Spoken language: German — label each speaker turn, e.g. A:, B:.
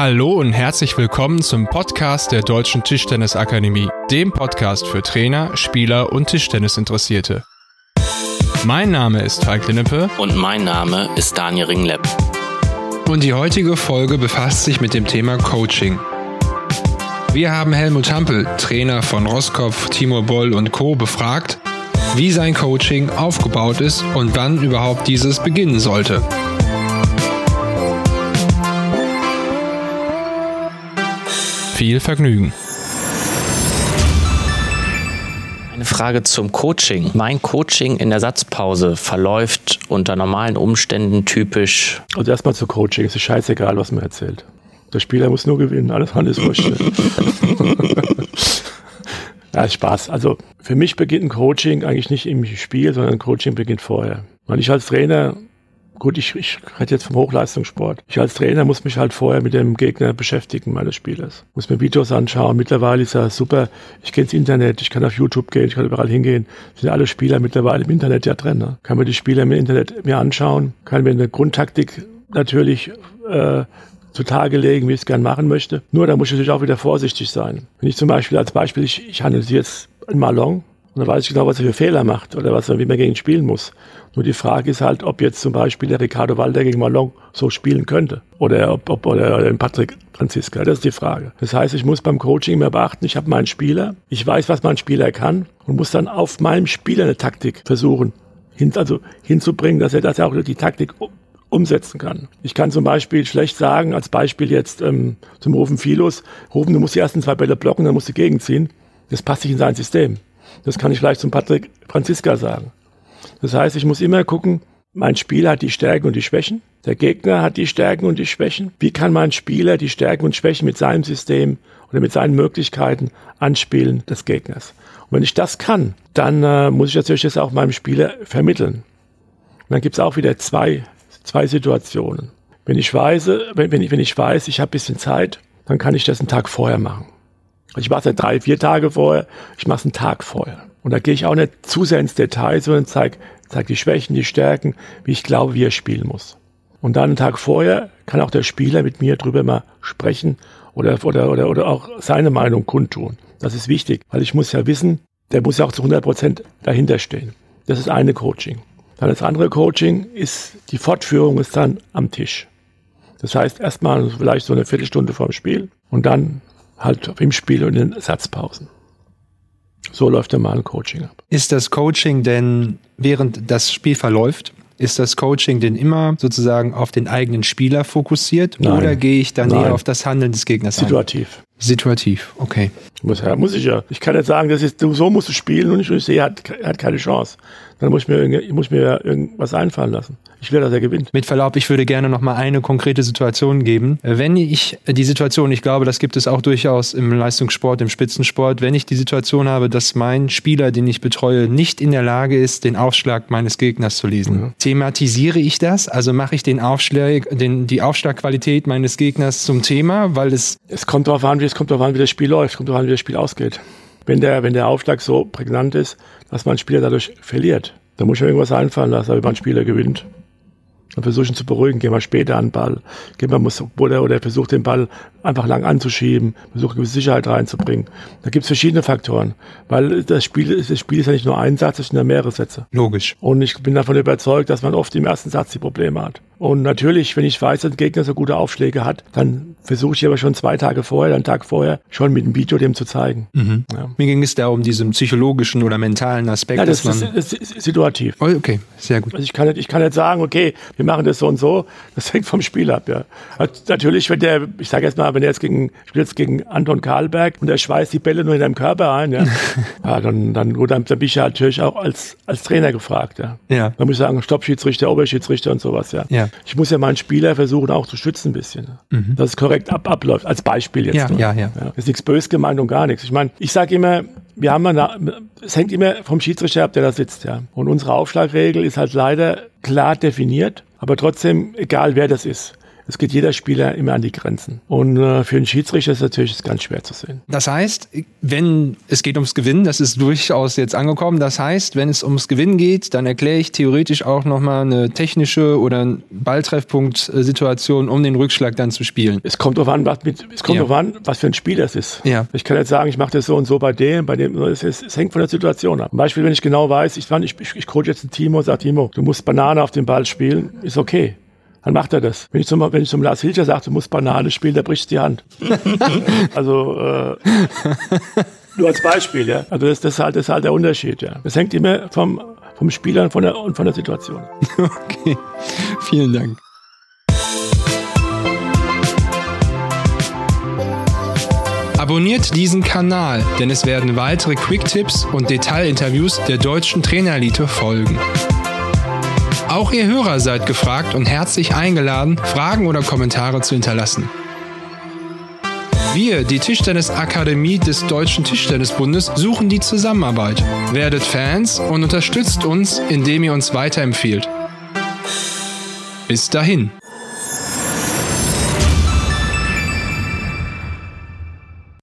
A: Hallo und herzlich willkommen zum Podcast der Deutschen Tischtennisakademie, dem Podcast für Trainer, Spieler und Tischtennisinteressierte. Mein Name ist Falk Linnepe
B: Und mein Name ist Daniel Ringlepp.
A: und die heutige Folge befasst sich mit dem Thema Coaching. Wir haben Helmut Hampel, Trainer von Roskopf, Timo Boll und Co. befragt, wie sein Coaching aufgebaut ist und wann überhaupt dieses beginnen sollte. Viel Vergnügen.
B: Eine Frage zum Coaching. Mein Coaching in der Satzpause verläuft unter normalen Umständen typisch.
C: Also erstmal zu Coaching. Es ist scheißegal, was man erzählt. Der Spieler muss nur gewinnen. Alles andere ist wurscht. ja, Spaß. Also für mich beginnt ein Coaching eigentlich nicht im Spiel, sondern ein Coaching beginnt vorher. Weil ich als Trainer, gut, ich, ich rede jetzt vom Hochleistungssport. Ich als Trainer muss mich halt vorher mit dem Gegner beschäftigen meines Spielers. Muss mir Videos anschauen. Mittlerweile ist ja super. Ich gehe ins Internet, ich kann auf YouTube gehen, ich kann überall hingehen. Sind alle Spieler mittlerweile im Internet ja drin. Ne? Kann mir die Spieler im Internet mir anschauen, kann mir eine Grundtaktik natürlich äh, zutage legen, wie ich es gern machen möchte. Nur da muss ich natürlich auch wieder vorsichtig sein. Wenn ich zum Beispiel als Beispiel, ich, ich analysiere jetzt einen Malon und dann weiß ich genau, was er für Fehler macht oder was er, wie man gegen ihn spielen muss. Nur die Frage ist halt, ob jetzt zum Beispiel der Ricardo Walder gegen Malon so spielen könnte. Oder ob, ob oder, oder Patrick Franziska. Das ist die Frage. Das heißt, ich muss beim Coaching immer beachten, ich habe meinen Spieler, ich weiß, was mein Spieler kann und muss dann auf meinem Spieler eine Taktik versuchen, hin, also hinzubringen, dass er das auch die Taktik um- umsetzen kann. Ich kann zum Beispiel schlecht sagen, als Beispiel jetzt ähm, zum Rufen Philos, Rufen, du musst die ersten zwei Bälle blocken, dann musst du gegenziehen. Das passt nicht in sein System. Das kann ich vielleicht zum Patrick Franziska sagen. Das heißt, ich muss immer gucken, mein Spieler hat die Stärken und die Schwächen. Der Gegner hat die Stärken und die Schwächen. Wie kann mein Spieler die Stärken und Schwächen mit seinem System oder mit seinen Möglichkeiten anspielen des Gegners? Und wenn ich das kann, dann äh, muss ich natürlich das auch meinem Spieler vermitteln. Und dann gibt's auch wieder zwei, zwei Situationen. Wenn ich weiß, wenn, wenn ich, wenn ich weiß, ich habe bisschen Zeit, dann kann ich das einen Tag vorher machen. Ich mache es ja drei, vier Tage vorher, ich mache es einen Tag vorher. Und da gehe ich auch nicht zu sehr ins Detail, sondern zeige zeig die Schwächen, die Stärken, wie ich glaube, wie er spielen muss. Und dann einen Tag vorher kann auch der Spieler mit mir drüber mal sprechen oder, oder, oder, oder auch seine Meinung kundtun. Das ist wichtig, weil ich muss ja wissen, der muss ja auch zu 100 Prozent dahinter stehen. Das ist eine Coaching. Dann das andere Coaching ist, die Fortführung ist dann am Tisch. Das heißt erstmal vielleicht so eine Viertelstunde vorm Spiel und dann halt im Spiel und in den Satzpausen. So läuft der mal ein Coaching ab.
A: Ist das Coaching denn, während das Spiel verläuft, ist das Coaching denn immer sozusagen auf den eigenen Spieler fokussiert
C: Nein.
A: oder gehe ich dann
C: Nein.
A: eher auf das Handeln des Gegners ein?
C: Situativ.
A: Okay.
C: Muss, ja, muss ich ja. Ich kann nicht sagen, das ist, du, so musst du spielen und ich, ich sehe, er hat, er hat keine Chance. Dann muss ich mir, ich muss mir irgendwas einfallen lassen. Ich will, dass er gewinnt.
A: Mit Verlaub, ich würde gerne noch mal eine konkrete Situation geben. Wenn ich die Situation, ich glaube, das gibt es auch durchaus im Leistungssport, im Spitzensport, wenn ich die Situation habe, dass mein Spieler, den ich betreue, nicht in der Lage ist, den Aufschlag meines Gegners zu lesen. Thematisiere ich das? Also mache ich den Aufschlag, den, die Aufschlagqualität meines Gegners zum Thema, weil es
C: Es kommt darauf an, wie es kommt darauf an, wie das Spiel läuft, kommt darauf an, wie das Spiel ausgeht. Wenn der, wenn der Aufschlag so prägnant ist, dass man Spieler dadurch verliert, dann muss ich mir irgendwas einfallen lassen, wie man Spieler gewinnt. Dann versuche ihn zu beruhigen, geh mal später an den Ball. Geh mal, muss, oder, oder versucht den Ball einfach lang anzuschieben, versucht gewisse Sicherheit reinzubringen. Da gibt es verschiedene Faktoren, weil das Spiel, das Spiel ist ja nicht nur ein Satz, es sind ja mehrere Sätze.
A: logisch.
C: Und ich bin davon überzeugt, dass man oft im ersten Satz die Probleme hat. Und natürlich, wenn ich weiß, dass ein Gegner so gute Aufschläge hat, dann versuche ich aber schon zwei Tage vorher, einen Tag vorher, schon mit dem Video dem zu zeigen. Ja,
A: Mir ging es da um diesen psychologischen oder mentalen Aspekt,
C: ja das,
A: dass
C: ist, ist situativ.
A: Oh, okay, sehr gut.
C: Also ich kann, nicht, ich kann nicht sagen, okay, wir machen das so und so. Das hängt vom Spiel ab, ja. Natürlich, wenn der, ich sage jetzt mal, wenn er jetzt gegen, spielt jetzt gegen Anton Karlberg und der schweißt die Bälle nur in deinem Körper ein, ja, ja dann, dann, gut, dann bin ich ja natürlich auch als, als Trainer gefragt, ja.
A: Ja.
C: Da muss ich sagen, Stoppschiedsrichter, Oberschiedsrichter und sowas, ja.
A: Ja.
C: Ich muss ja meinen Spieler versuchen auch zu schützen ein bisschen. Dass es korrekt ab, abläuft, als Beispiel jetzt.
A: Ja,
C: nur.
A: ja, ja.
C: Ist nichts bös gemeint und gar nichts. Ich meine, ich sage immer, wir haben eine, es hängt immer vom Schiedsrichter ab, der da sitzt, ja. Und unsere Aufschlagregel ist halt leider klar definiert, aber trotzdem, egal wer das ist. Es geht jeder Spieler immer an die Grenzen. Und äh, für einen Schiedsrichter ist es natürlich ganz schwer zu sehen.
A: Das heißt, wenn es geht ums Gewinnen, das ist durchaus jetzt angekommen. Das heißt, wenn es ums Gewinnen geht, dann erkläre ich theoretisch auch nochmal eine technische oder Balltreffpunkt-Situation, um den Rückschlag dann zu spielen.
C: Es kommt darauf an, was, mit, es kommt
A: Ja.
C: drauf an, was für ein Spiel das ist.
A: Ja.
C: Ich kann jetzt sagen, ich mache das so und so bei dem, bei dem, es, es, es hängt von der Situation ab. Zum Beispiel, wenn ich genau weiß, ich, ich, ich, ich coach jetzt ein Timo und sage, Timo, du musst Banane auf den Ball spielen, ist okay. Dann macht er das. Wenn ich zum, wenn ich zum Lars Hilscher sage, du musst Banane spielen, der bricht die Hand. also, äh, nur als Beispiel, ja. Also das, das, ist halt, das ist halt der Unterschied, ja. Das hängt immer vom, vom Spieler und von der, und von der Situation.
A: Okay, vielen Dank. Abonniert diesen Kanal, denn es werden weitere Quick-Tipps und Detailinterviews der deutschen Trainerelite folgen. Auch ihr Hörer seid gefragt und herzlich eingeladen, Fragen oder Kommentare zu hinterlassen. Wir, die Tischtennisakademie des Deutschen Tischtennisbundes, suchen die Zusammenarbeit. Werdet Fans und unterstützt uns, indem ihr uns weiterempfehlt. Bis dahin.